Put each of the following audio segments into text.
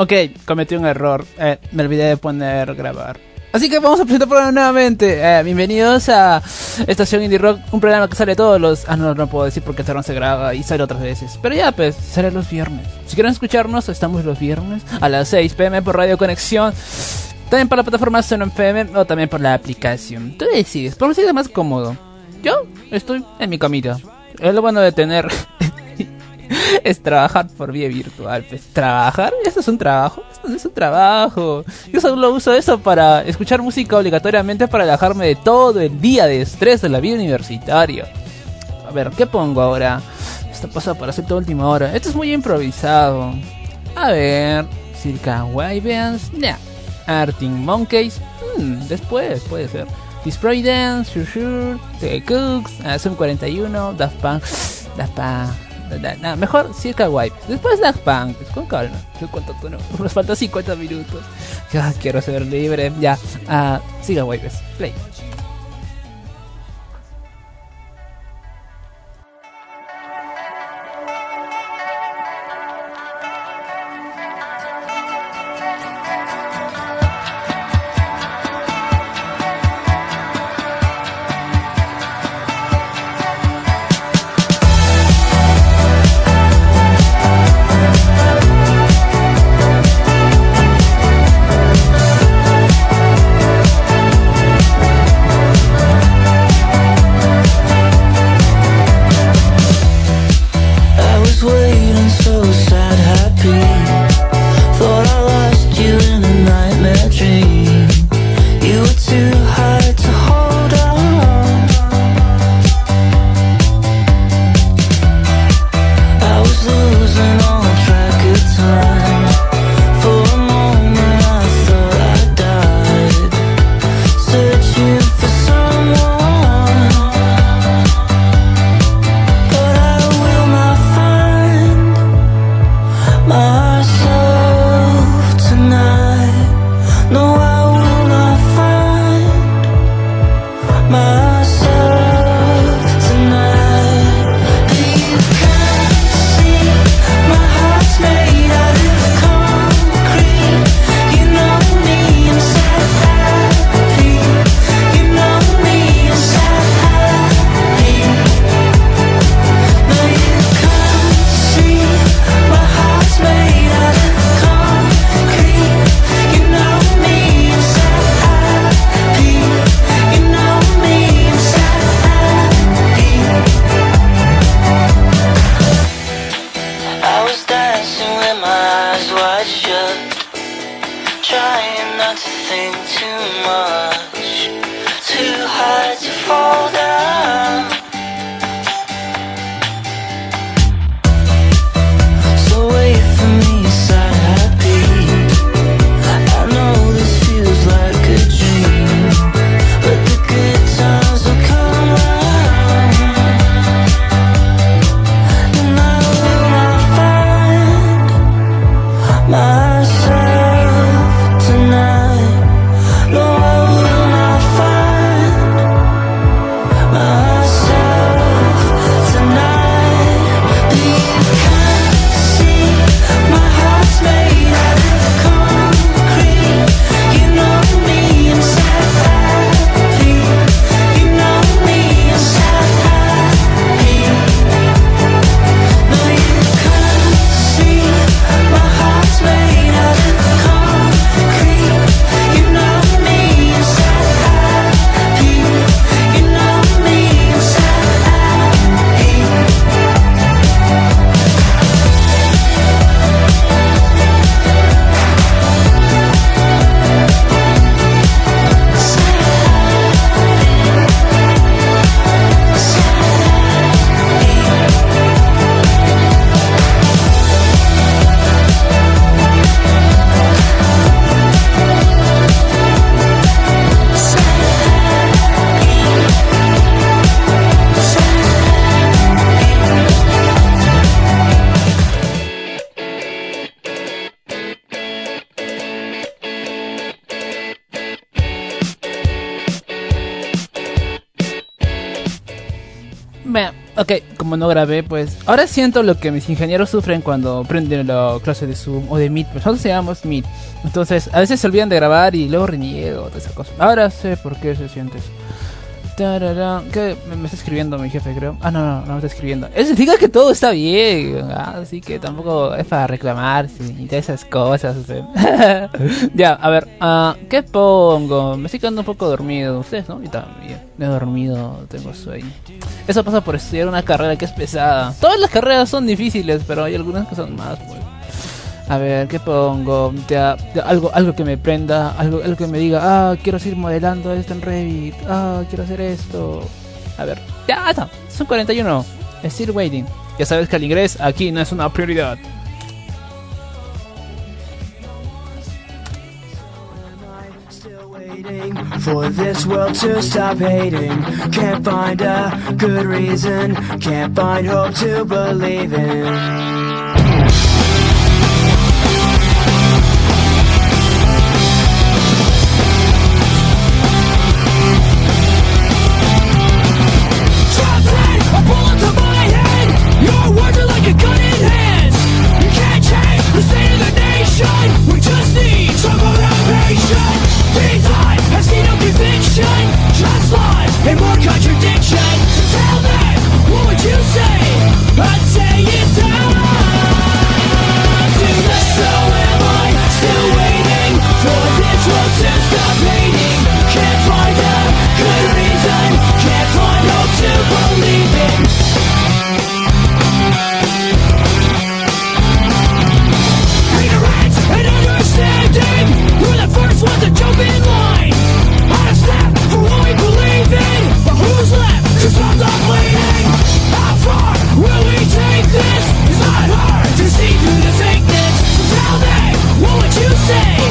No, ok, cometí un error. Eh, me olvidé de poner grabar. Así que vamos a presentar el programa nuevamente. Eh, bienvenidos a Estación Indie Rock, un programa que sale todos los. Ah, no, no puedo decir porque este se graba y sale otras veces. Pero ya, pues, sale los viernes. Si quieren escucharnos, estamos los viernes a las 6 pm por Radio Conexión. También por la plataforma Sono FM o también por la aplicación. Tú decides, por es más cómodo. Yo estoy en mi camita. Es lo bueno de tener es trabajar por vía virtual. Pues, ¿trabajar? ¿Esto es un trabajo? Esto no es un trabajo. Yo solo uso eso para escuchar música obligatoriamente para alejarme de todo el día de estrés de la vida universitaria. A ver, ¿qué pongo ahora? Esto pasa para hacer toda última hora. Esto es muy improvisado. A ver, Circa Wyverns, nah. Arting Monkeys, hmm, después puede ser. Display Dance, Sure Sure, The Cooks, Zoom 41, Daft Punk, Daft Punk mejor Circa Wipe. Después Daft Punk. Con calma. ¿Cuánto no? Nos falta 50 minutos. Ya quiero ser libre. Ya. Uh, Circa Wipes. Play. No grabé, pues ahora siento lo que mis ingenieros sufren cuando prenden la clase de Zoom o de Meet. Pues nosotros llamamos Meet. Entonces, a veces se olvidan de grabar y luego reniego, toda esa. Ahora sé por qué se siente eso. ¿Qué? Me, está escribiendo mi jefe, creo. Ah, no, no, no me está escribiendo. Eso significa que todo está bien. Ah, así que tampoco es para reclamar y de esas cosas. ya, a ver, uh, ¿qué pongo? Me estoy quedando un poco dormido. Ustedes, ¿no? Y también. Me he dormido, tengo sueño. Eso pasa por estudiar una carrera que es pesada. Todas las carreras son difíciles, pero hay algunas que son más, pues. A ver, ¿qué pongo? algo, algo que me prenda, algo, algo que me diga, ah, quiero seguir modelando esto en Revit, ah, quiero hacer esto. A ver, ya está, son 41. Still waiting. Ya sabes que el inglés aquí no es una prioridad. for. Can't find a good reason, can't find hope to believe in. Nada que decir. Inmediatamente Arctic Monkeys florecen adolescentes. Así ingresos horribles. Pero escúchanlos pues. No tengo nada más que decir. Solo que tengo que descargar un pedido. Sí, hay un pedido por el WhatsApp. Así que mejor escuchan por mientras. Ya se va a programar luego. The best you ever had, the best you ever had is just a memory and those dreams. When as daft as they seem, as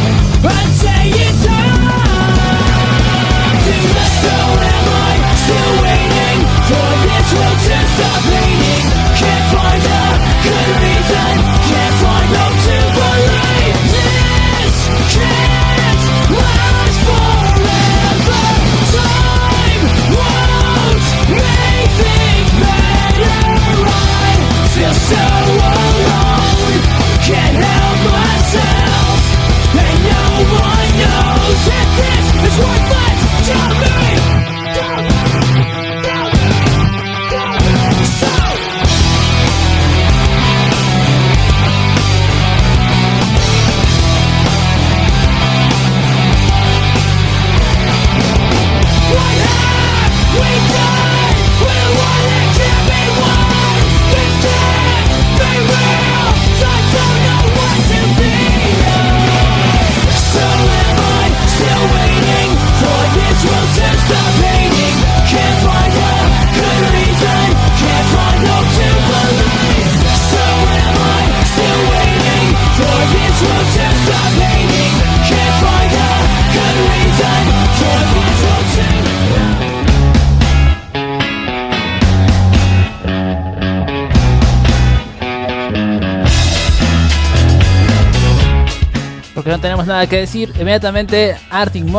daft as they seem, my love,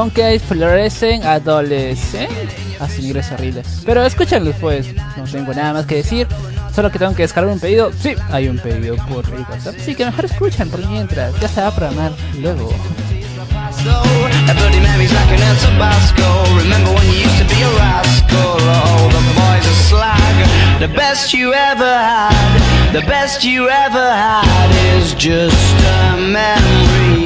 when you dream them all. Flicking through a little book of sex tips. Remember when the bars were all electric? And now when she told she's gonna get it, I'm guessing that she'd rather just forget it. Clinging to not getting sentimental. Said she wasn't going, but she went still. Like a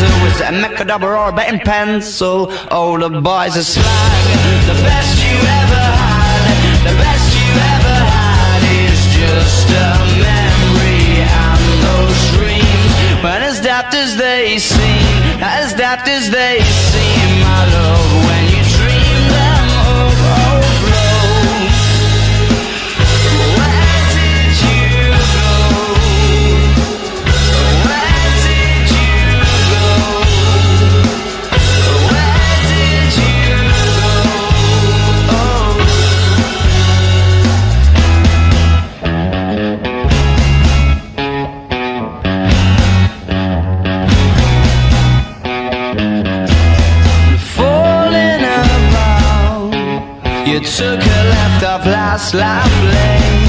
gentle Was it a mechadabra or a betting pencil? Oh, the boys are slag The best you ever had The best you ever had Is just a memory And those dreams But as daft as they seem As daft as they seem My love, took a left off last life lane.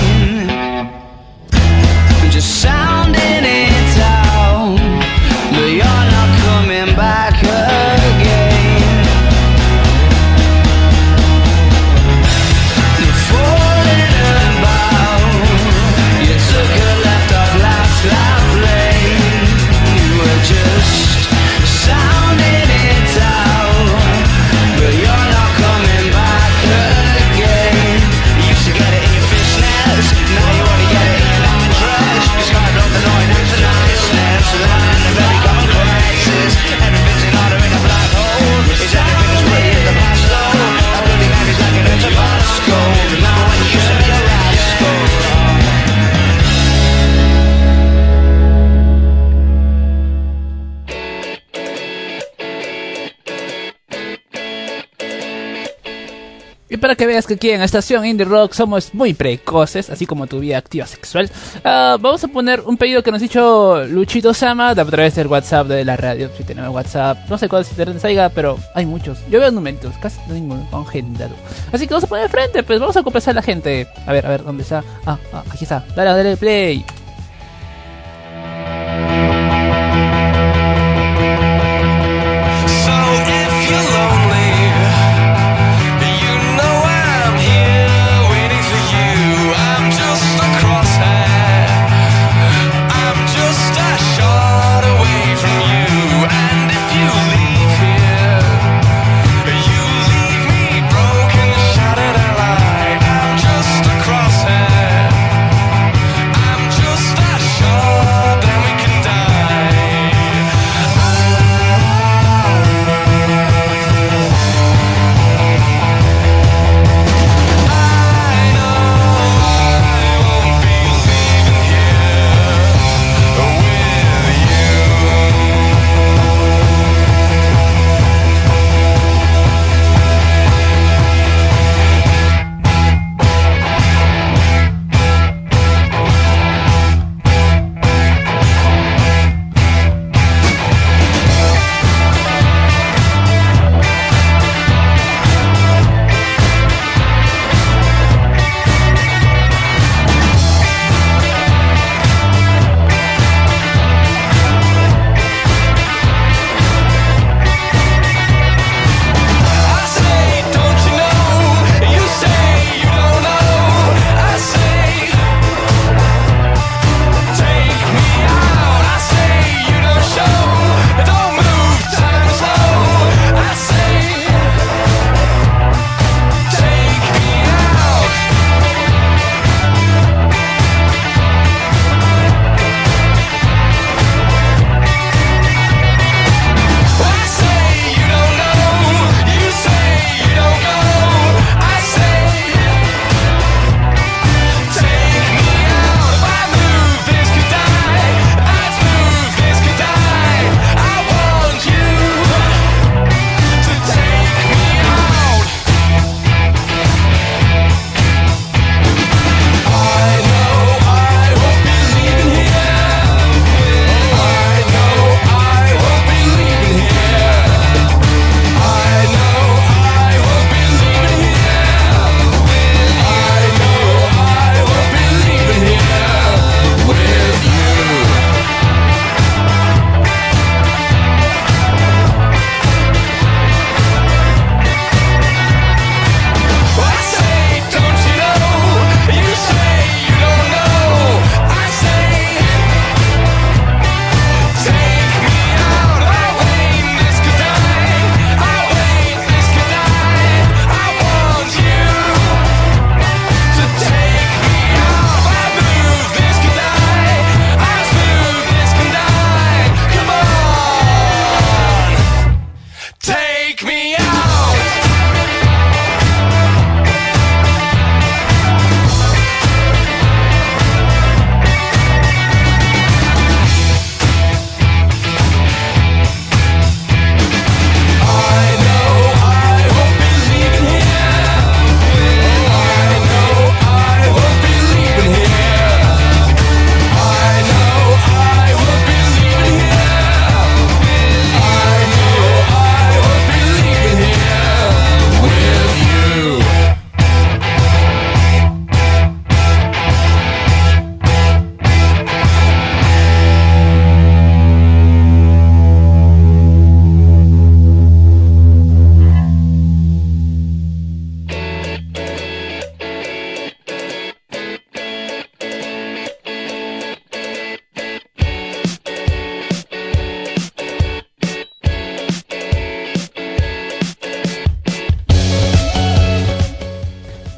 Que veas que aquí en Estación Indie Rock somos muy precoces, así como tu vida activa sexual, ah, vamos a poner un pedido que nos ha dicho Luchito Sama a través del WhatsApp de la radio. Si tenemos WhatsApp, no sé cuál es el salga, pero hay muchos. Yo veo numeritos, casi no ninguno congelado. Así que vamos a poner de frente, pues vamos a complacer a la gente. A ver, a ver, ¿dónde está? Ah, ah aquí está. Dale, dale play.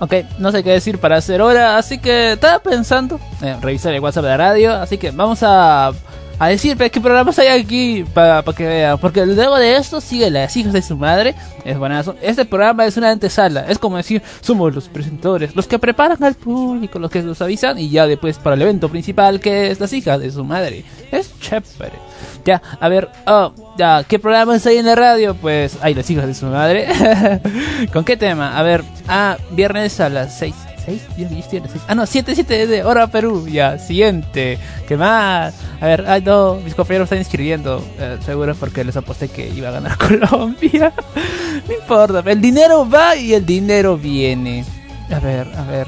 Ok, no sé qué decir para hacer hora, así que estaba pensando en revisar el WhatsApp de la radio, así que vamos a, a decir pues, qué programas hay aquí para que vean, porque luego de esto sigue Las hijas de su madre, es buenazo. Este programa es una antesala, es como decir, somos los presentadores, los que preparan al público, los que los avisan y ya después para el evento principal que es Las hijas de su madre. Es chévere. Ya, a ver, oh, ya, ¿qué programas hay en la radio? Pues hay las hijas de su madre. ¿Con qué tema? A ver, ah, viernes a las 6. ¿6? Yo, yo estoy a las 6. Ah, no, 7, 7 de hora Perú. Ya, siguiente. ¿Qué más? A ver, ay, no, mis compañeros están inscribiendo. Eh, seguro porque les aposté que iba a ganar Colombia. no importa, el dinero va y el dinero viene. A ver, a ver.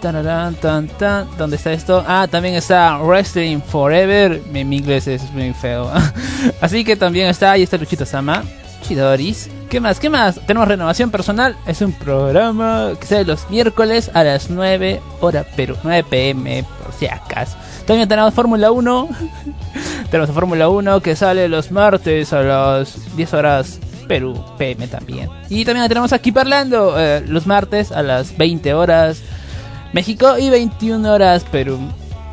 Tararán, tan, tan. ¿Dónde está esto? Ah, también está Wrestling Forever. Mi, mi inglés es muy feo. Así que también está, ahí está Luchito Sama. Chidoris. ¿Qué más? ¿Qué más? Tenemos Renovación Personal. Es un programa que sale los miércoles a las 9 hora Perú. 9 pm, por si acaso. También tenemos Fórmula 1. tenemos Fórmula 1 que sale los martes a las 10 horas Perú PM también. Y también tenemos aquí parlando eh, los martes a las 20 horas México y 21 horas Perú.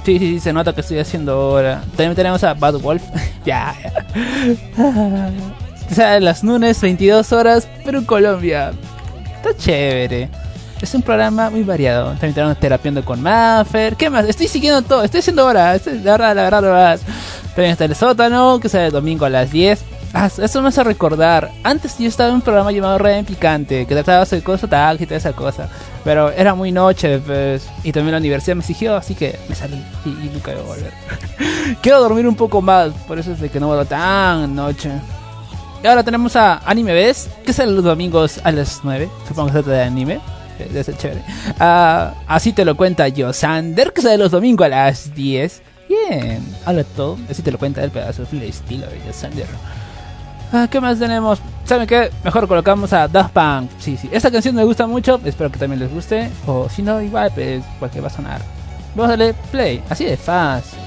Sí, sí, sí, se nota que estoy haciendo ahora. También tenemos a Bad Wolf. ya. O sea, las lunes 22 horas Perú, Colombia. Está chévere. Es un programa muy variado. También tenemos Terapiando con Maffer. ¿Qué más? Estoy siguiendo todo. Estoy haciendo ahora. La verdad, la verdad, la verdad. También está el sótano, que sale el domingo a las 10. Ah, eso me hace recordar. Antes yo estaba en un programa llamado Red en Picante, que trataba de cosas taxi y toda esa cosa. Pero era muy noche, pues. Y también la universidad me exigió, así que me salí y, y nunca voy a volver. Quiero dormir un poco más, por eso es de que no vuelvo tan noche. Y ahora tenemos a Anime Best, que sale los domingos a las 9. Supongo que se de anime. Debe ser chévere. Ah, así te lo cuenta Yosander, que sale los domingos a las 10. Bien, habla todo. Así te lo cuenta el pedazo del estilo de Yosander. Ah, ¿Qué más tenemos? ¿Saben qué? Mejor colocamos a Daft Punk. Sí, sí. Esta canción me gusta mucho. Espero que también les guste. O si no, igual, pues, porque va a sonar. Vamos a darle play. Así de fácil.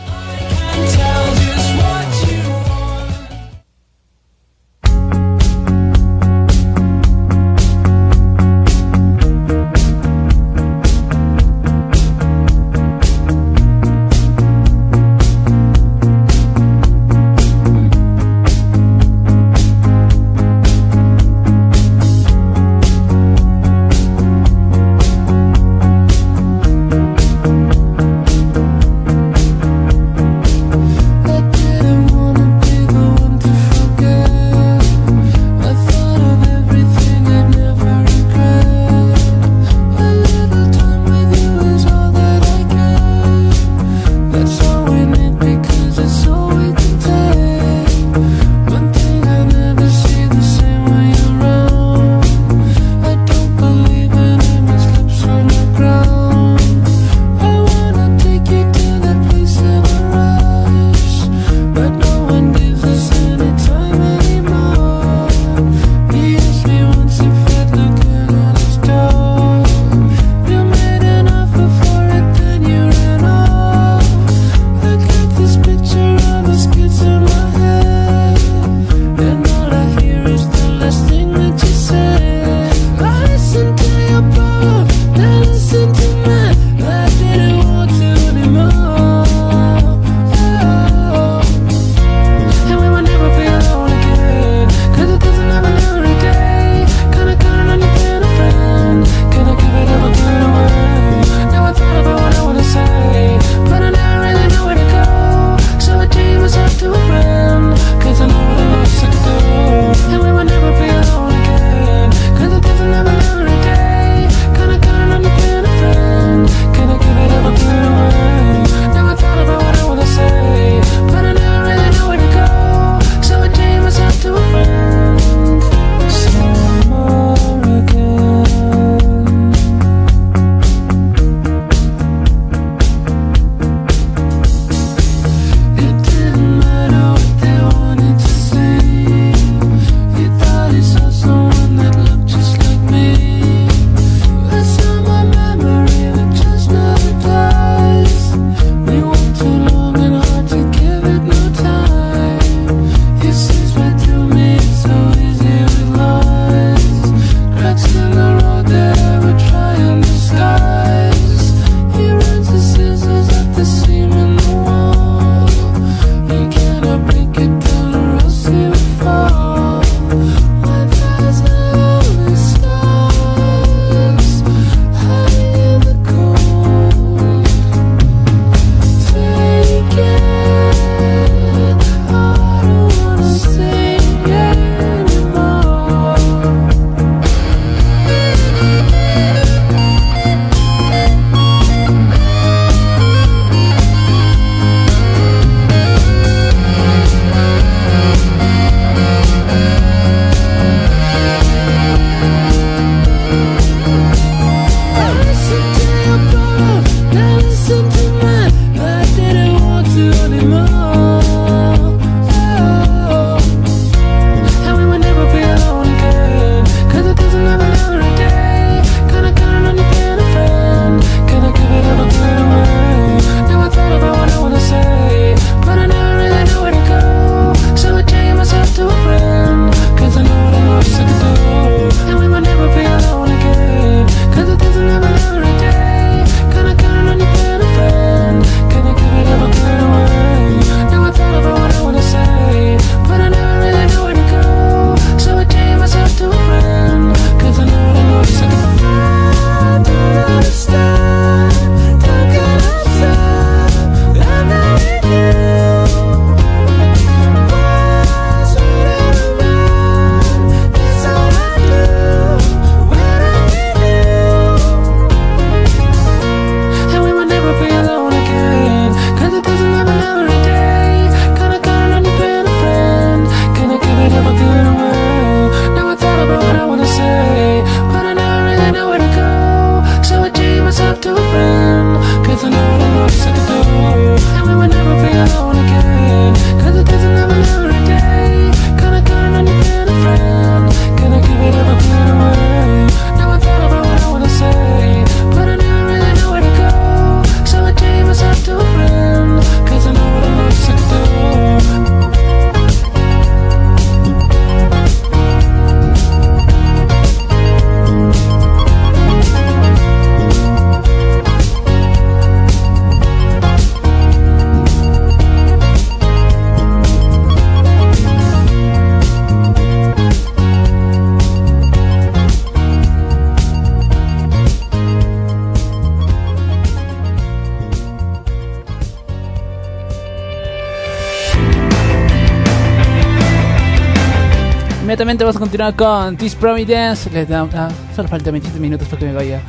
continuar con This Providence. Les da, ah, solo faltan 27 minutos para que me vaya.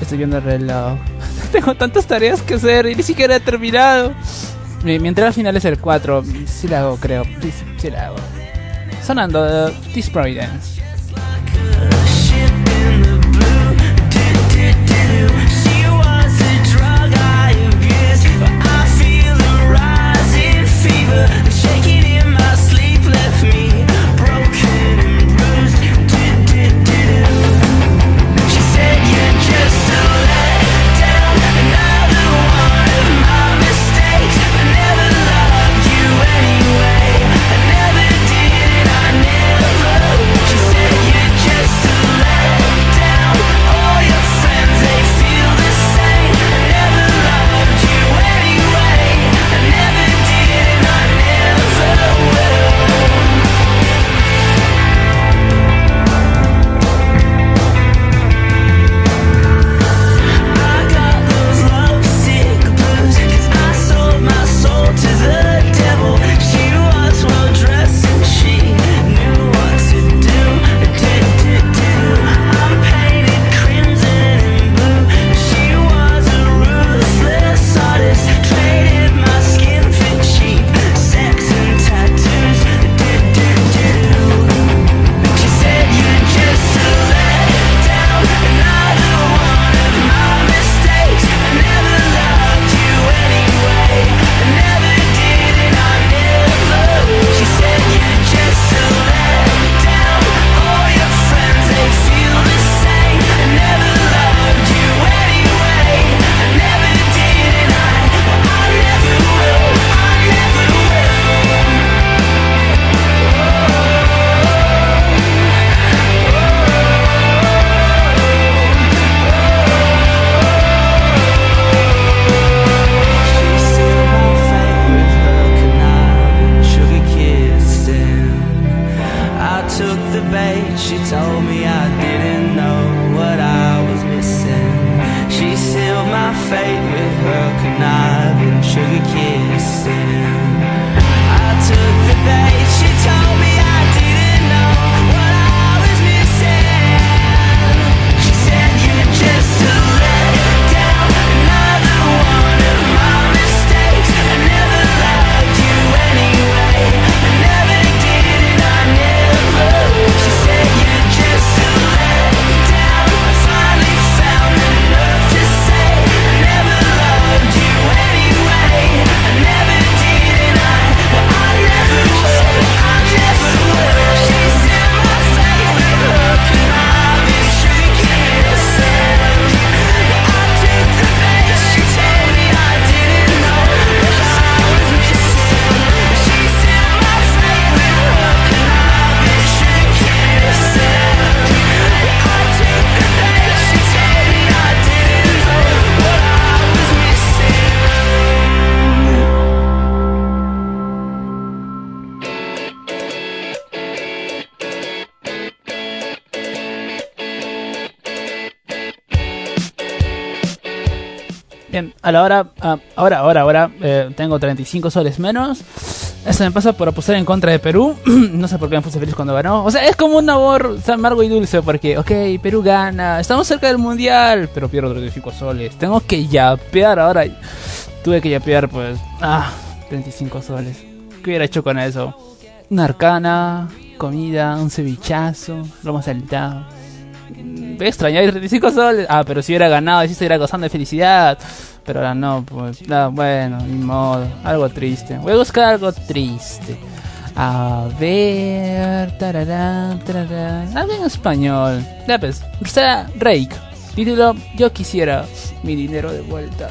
Estoy viendo el reloj. Tengo tantas tareas que hacer y ni siquiera he terminado. Mi, mi entrada final es el 4. Sí la hago, creo. Sí, sí la hago. Sonando uh, This Providence. Bien, a la hora, a, ahora, ahora, ahora, eh, tengo 35 soles menos. Eso me pasa por apostar en contra de Perú. no sé por qué me puse feliz cuando ganó. O sea, es como un amor amargo y dulce porque, ok, Perú gana, estamos cerca del mundial, pero pierdo 35 soles. Tengo que yapear ahora. Tuve que yapear, pues, ah, 35 soles. ¿Qué hubiera hecho con eso? Una arcana, comida, un cevichazo, lo más saltado. Voy a extrañar 35 soles. Ah, pero si hubiera ganado, si estuviera gozando de felicidad. Pero ahora no, pues. bueno, ni modo. Algo triste. Voy a buscar algo triste. A ver. Tararán, tararán. Algo en español. Ya pues. Será Rake. Título: Yo quisiera mi dinero de vuelta.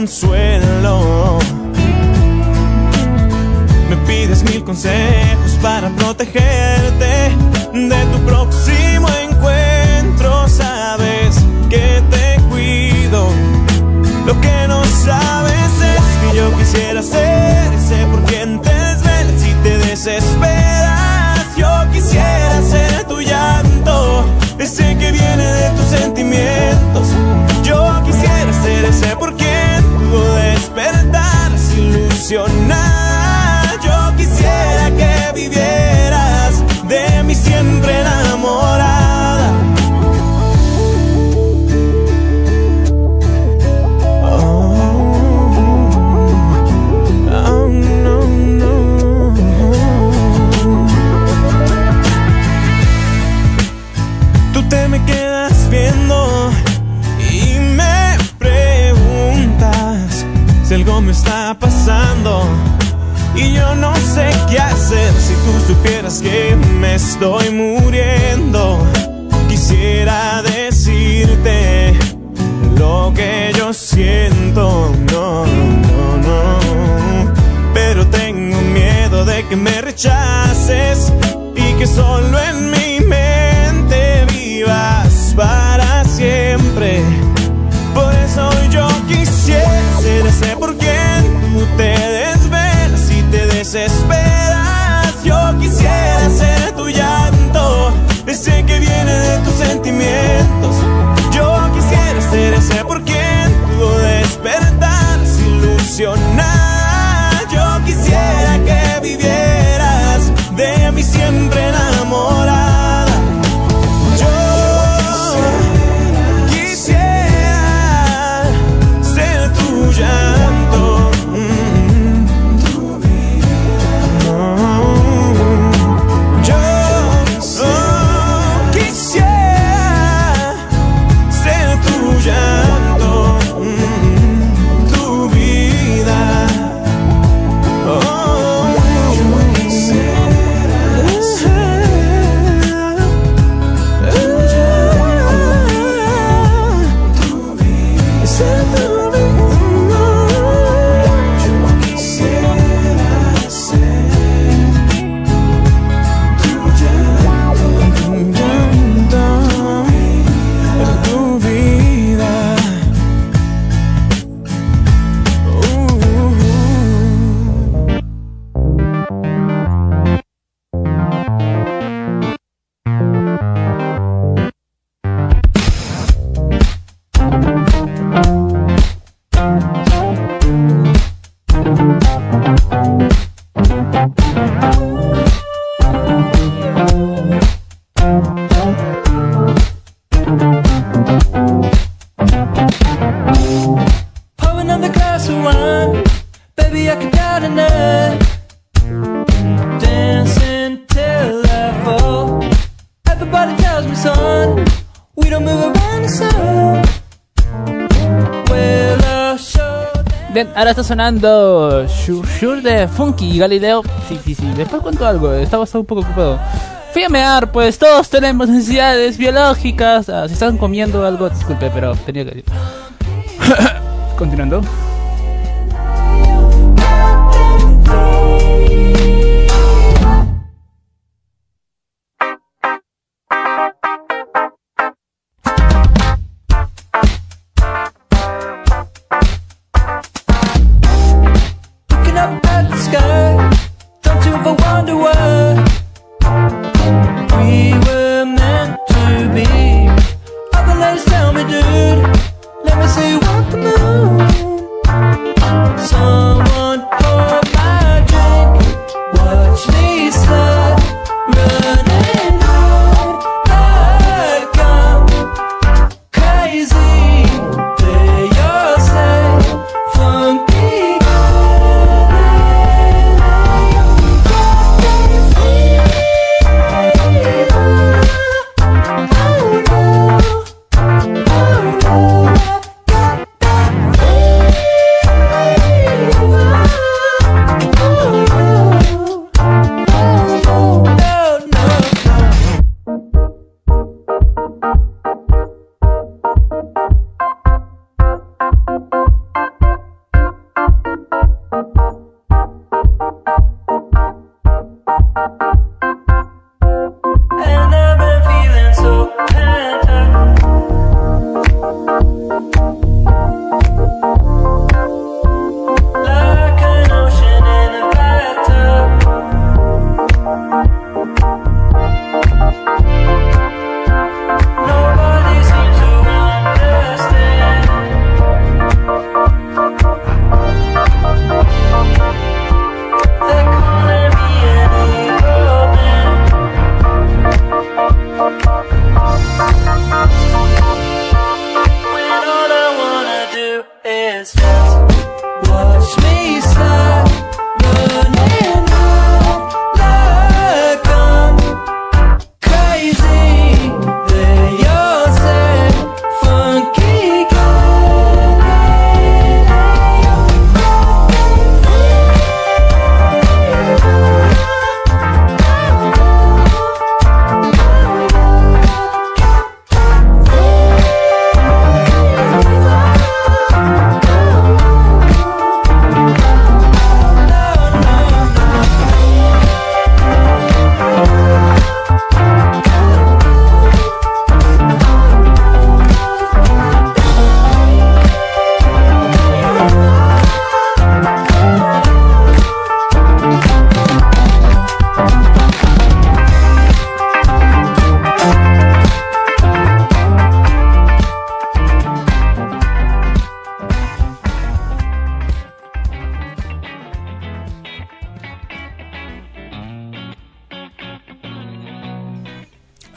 consuelo. Me pides mil consejos para protegerte que me estoy muriendo. Quisiera decirte lo que yo siento, no, no, no. Pero tengo miedo de que me rechaces y que solo en Bien, ahora está sonando Sure Sure de Funky Galileo. Sí, sí, sí. Después cuento algo. Estaba un poco ocupado. Fui a pues todos tenemos necesidades biológicas. Ah, si están comiendo algo, disculpe, pero tenía que decir. Continuando.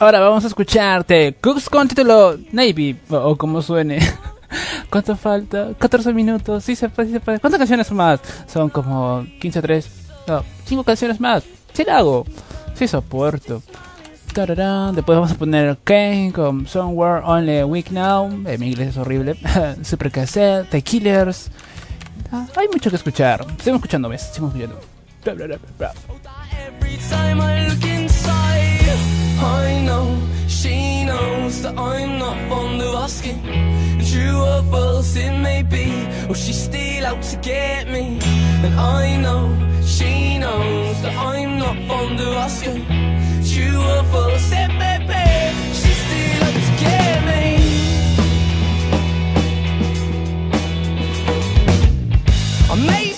Ahora vamos a escucharte Cooks con título Navy, o, o como suene. ¿Cuánto falta? 14 minutos, sí se puede, sí se puede. ¿Cuántas canciones más? Son como 15 3, no, 5 canciones más. Sí la hago, sí soporto. Tararán. Después vamos a poner Kane con Somewhere Only Week Now. Eh, mi inglés es horrible. Super Cassette, The Killers. Ah, hay mucho que escuchar. Seguimos escuchando, ¿ves? Seguimos escuchando. Bla, bla, bla, I know she knows that I'm not fond of asking. True or false it may be, or she's still out to get me. And I know she knows that I'm not fond of asking. True or false it may be, she's still out to get me. I may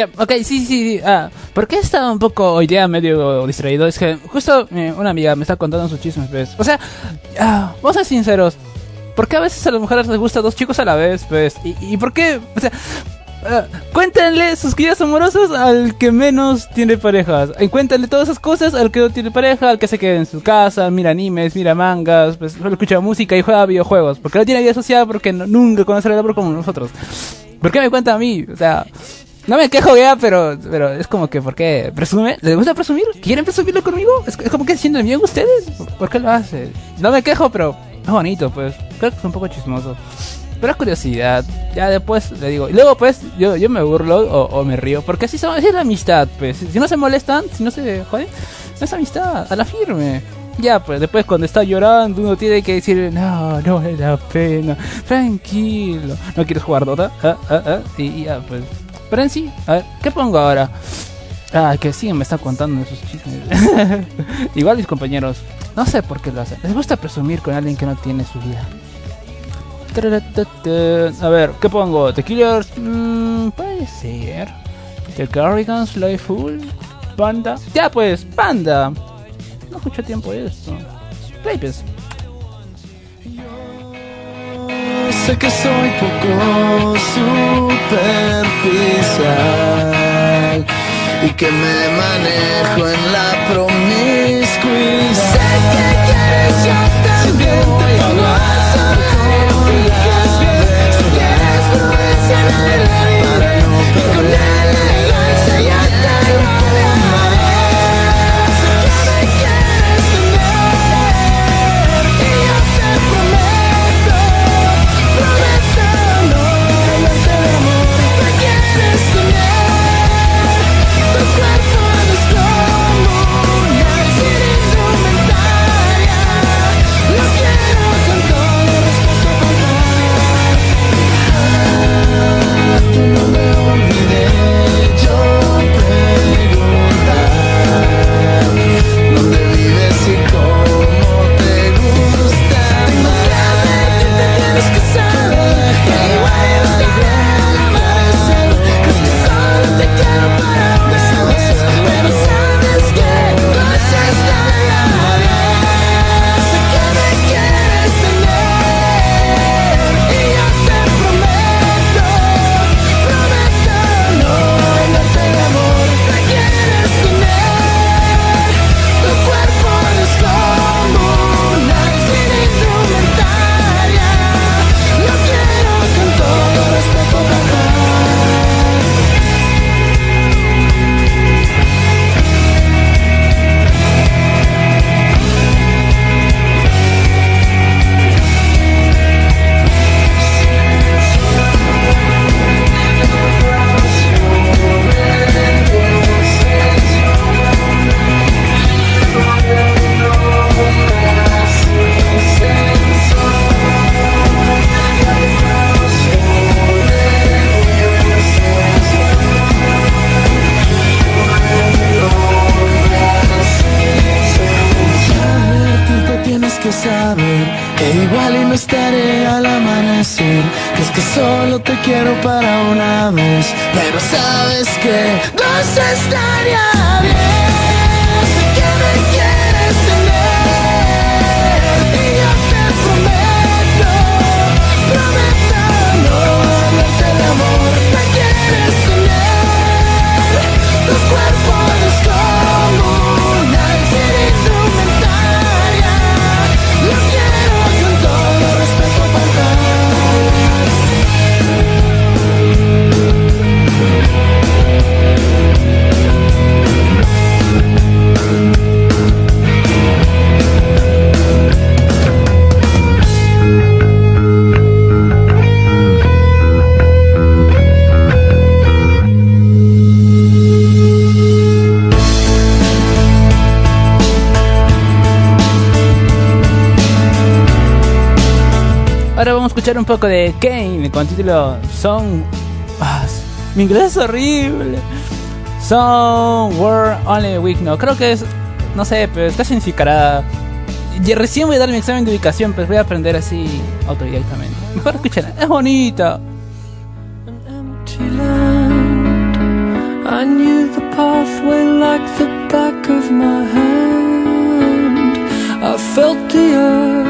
Ya, ok, sí, sí. Ah, ¿Por qué estaba un poco hoy día medio distraído? Es que justo eh, una amiga me está contando sus chismes, pues. O sea, ah, vamos a ser sinceros. ¿Por qué a veces a las mujeres les gusta dos chicos a la vez, pues? ¿Y, y por qué? O sea, ah, cuéntenle sus guías amorosos al que menos tiene parejas. Y cuéntenle todas esas cosas al que no tiene pareja, al que se queda en su casa, mira animes, mira mangas, pues escucha música y juega videojuegos. Porque no tiene vida social, porque no- nunca conoce el amor como nosotros. ¿Por qué me cuenta a mí? O sea, no me quejo ya, pero, pero es como que, ¿por qué? ¿Presume? ¿Les gusta presumir? ¿Quieren presumirlo conmigo? Es, es como que sienten bien ustedes. ¿Por, qué lo hace? No me quejo, pero es bonito, pues. Creo que es un poco chismoso. Pero es curiosidad. Ya después le digo. Y luego, pues, yo, yo me burlo o, o me río. Porque así, son, así es la amistad, pues. Si no se molestan, si no se joden, no es amistad. A la firme. Ya, pues después cuando está llorando uno tiene que decir, no, no vale la pena, tranquilo. ¿No quieres jugar Dota? Ah, ah, ah. Y ya, pues. Pero en sí, a ver, ¿qué pongo ahora? Ah, que sí, me está contando esos chismes. Igual mis compañeros, no sé por qué lo hacen. Les gusta presumir con alguien que no tiene su vida. A ver, ¿qué pongo? ¿The Killers? Mm, puede ser. ¿The Cardigans? Full ¿Panda? Ya pues, Panda. No escucho tiempo esto. Play, Sé que soy poco superficial y que me manejo en la promiscuidad. Sé que quieres yo también te voy a hablar, solo que es en el escuchar un poco de Kane con título Song. Ah, mi inglés es horrible. Song Were Only Week. No, creo que es. No sé, pero ¿qué significará? Y recién voy a dar mi examen de ubicación, pues voy a aprender así autodidactamente. Mejor escuchen, es bonita. I knew the pathway like the back of my hand. I felt the earth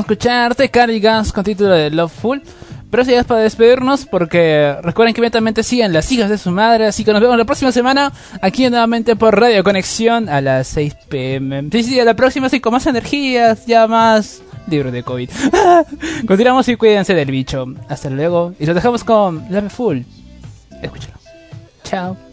Ahora vamos a escuchar The Cardigans con título de Loveful. Pero eso ya es para despedirnos porque recuerden que inmediatamente siguen las hijas de su madre. Así que nos vemos la próxima semana aquí nuevamente por Radio Conexión a las 6 pm. Sí, sí, la próxima sí con más energías, ya más Libro de COVID. Continuamos y cuídense del bicho. Hasta luego. Y los dejamos con Love Full. Escúchalo. Chao.